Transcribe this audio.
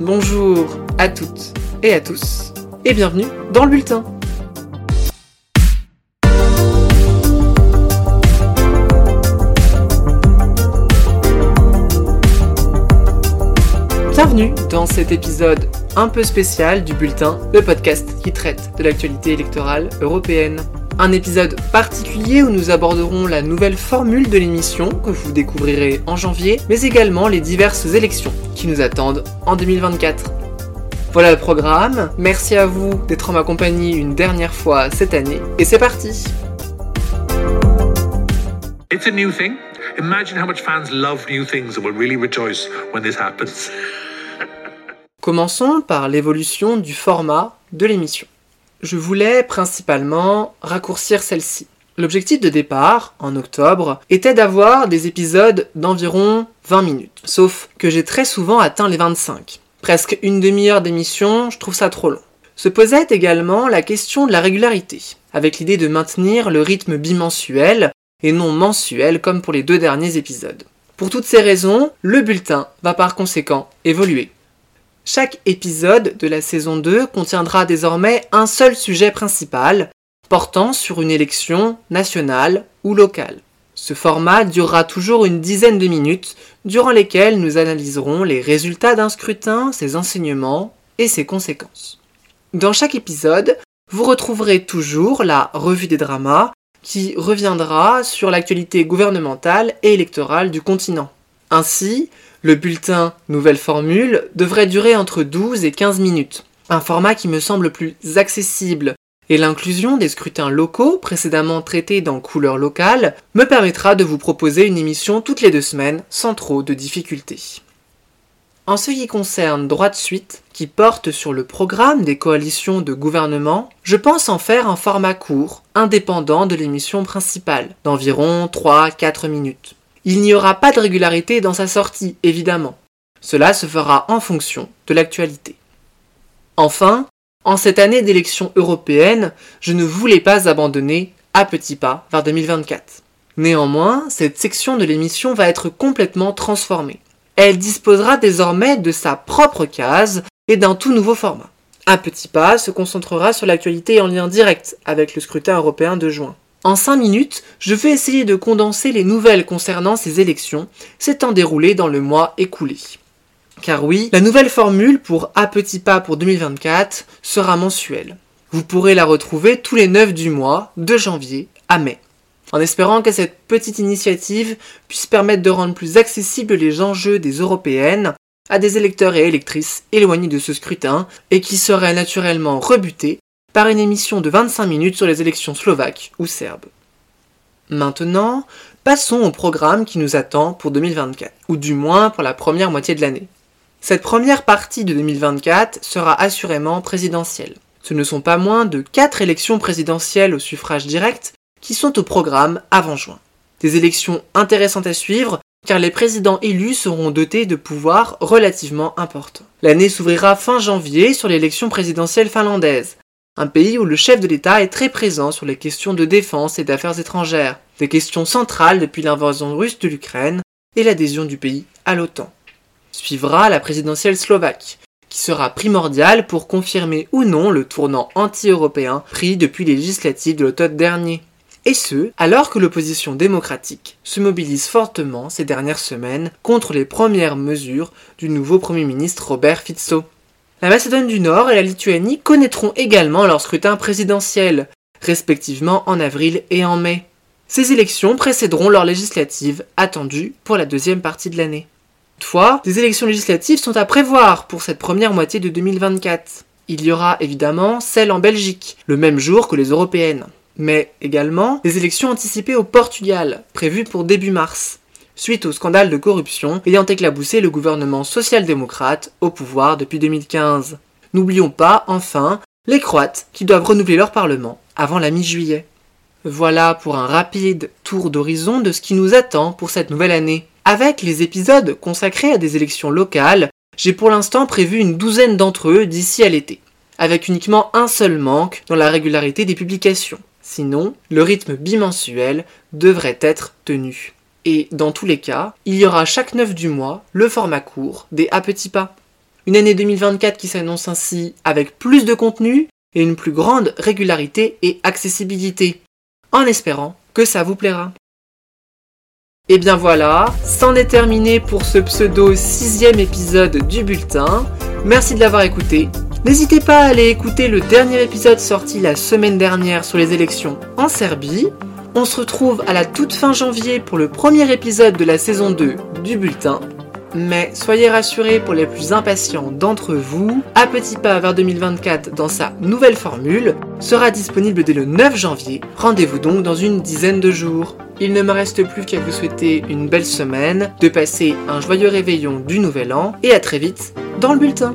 Bonjour à toutes et à tous, et bienvenue dans le bulletin. Bienvenue dans cet épisode un peu spécial du bulletin, le podcast qui traite de l'actualité électorale européenne. Un épisode particulier où nous aborderons la nouvelle formule de l'émission que vous découvrirez en janvier, mais également les diverses élections qui nous attendent en 2024. Voilà le programme, merci à vous d'être en ma compagnie une dernière fois cette année, et c'est parti It's a new thing. Imagine how much fans love new things and will really rejoice when this happens. Commençons par l'évolution du format de l'émission je voulais principalement raccourcir celle-ci. L'objectif de départ, en octobre, était d'avoir des épisodes d'environ 20 minutes. Sauf que j'ai très souvent atteint les 25. Presque une demi-heure d'émission, je trouve ça trop long. Se posait également la question de la régularité, avec l'idée de maintenir le rythme bimensuel et non mensuel comme pour les deux derniers épisodes. Pour toutes ces raisons, le bulletin va par conséquent évoluer. Chaque épisode de la saison 2 contiendra désormais un seul sujet principal, portant sur une élection nationale ou locale. Ce format durera toujours une dizaine de minutes, durant lesquelles nous analyserons les résultats d'un scrutin, ses enseignements et ses conséquences. Dans chaque épisode, vous retrouverez toujours la revue des dramas, qui reviendra sur l'actualité gouvernementale et électorale du continent. Ainsi, le bulletin Nouvelle Formule devrait durer entre 12 et 15 minutes, un format qui me semble plus accessible et l'inclusion des scrutins locaux précédemment traités dans couleur locale me permettra de vous proposer une émission toutes les deux semaines sans trop de difficultés. En ce qui concerne Droit de suite, qui porte sur le programme des coalitions de gouvernement, je pense en faire un format court, indépendant de l'émission principale, d'environ 3-4 minutes. Il n'y aura pas de régularité dans sa sortie, évidemment. Cela se fera en fonction de l'actualité. Enfin, en cette année d'élection européenne, je ne voulais pas abandonner à petits pas vers 2024. Néanmoins, cette section de l'émission va être complètement transformée. Elle disposera désormais de sa propre case et d'un tout nouveau format. À petits pas se concentrera sur l'actualité en lien direct avec le scrutin européen de juin. En 5 minutes, je vais essayer de condenser les nouvelles concernant ces élections s'étant déroulées dans le mois écoulé. Car oui, la nouvelle formule pour A petit pas pour 2024 sera mensuelle. Vous pourrez la retrouver tous les 9 du mois, de janvier à mai. En espérant que cette petite initiative puisse permettre de rendre plus accessibles les enjeux des européennes à des électeurs et électrices éloignés de ce scrutin et qui seraient naturellement rebutés par une émission de 25 minutes sur les élections slovaques ou serbes. Maintenant, passons au programme qui nous attend pour 2024, ou du moins pour la première moitié de l'année. Cette première partie de 2024 sera assurément présidentielle. Ce ne sont pas moins de 4 élections présidentielles au suffrage direct qui sont au programme avant juin. Des élections intéressantes à suivre car les présidents élus seront dotés de pouvoirs relativement importants. L'année s'ouvrira fin janvier sur l'élection présidentielle finlandaise, un pays où le chef de l'État est très présent sur les questions de défense et d'affaires étrangères, des questions centrales depuis l'invasion russe de l'Ukraine et l'adhésion du pays à l'OTAN. Suivra la présidentielle slovaque, qui sera primordiale pour confirmer ou non le tournant anti-européen pris depuis les législatives de l'automne dernier. Et ce, alors que l'opposition démocratique se mobilise fortement ces dernières semaines contre les premières mesures du nouveau Premier ministre Robert Fico. La Macédoine du Nord et la Lituanie connaîtront également leur scrutin présidentiel, respectivement en avril et en mai. Ces élections précéderont leurs législatives attendues pour la deuxième partie de l'année. Toutefois, des élections législatives sont à prévoir pour cette première moitié de 2024. Il y aura évidemment celle en Belgique, le même jour que les européennes. Mais également des élections anticipées au Portugal, prévues pour début mars suite au scandale de corruption ayant éclaboussé le gouvernement social-démocrate au pouvoir depuis 2015. N'oublions pas, enfin, les Croates qui doivent renouveler leur parlement avant la mi-juillet. Voilà pour un rapide tour d'horizon de ce qui nous attend pour cette nouvelle année. Avec les épisodes consacrés à des élections locales, j'ai pour l'instant prévu une douzaine d'entre eux d'ici à l'été, avec uniquement un seul manque dans la régularité des publications. Sinon, le rythme bimensuel devrait être tenu. Et dans tous les cas, il y aura chaque 9 du mois le format court des A petits pas. Une année 2024 qui s'annonce ainsi avec plus de contenu et une plus grande régularité et accessibilité, en espérant que ça vous plaira. Et bien voilà, c'en est terminé pour ce pseudo sixième épisode du bulletin. Merci de l'avoir écouté. N'hésitez pas à aller écouter le dernier épisode sorti la semaine dernière sur les élections en Serbie. On se retrouve à la toute fin janvier pour le premier épisode de la saison 2 du bulletin. Mais soyez rassurés pour les plus impatients d'entre vous, À Petit Pas vers 2024 dans sa nouvelle formule sera disponible dès le 9 janvier. Rendez-vous donc dans une dizaine de jours. Il ne me reste plus qu'à vous souhaiter une belle semaine, de passer un joyeux réveillon du nouvel an et à très vite dans le bulletin.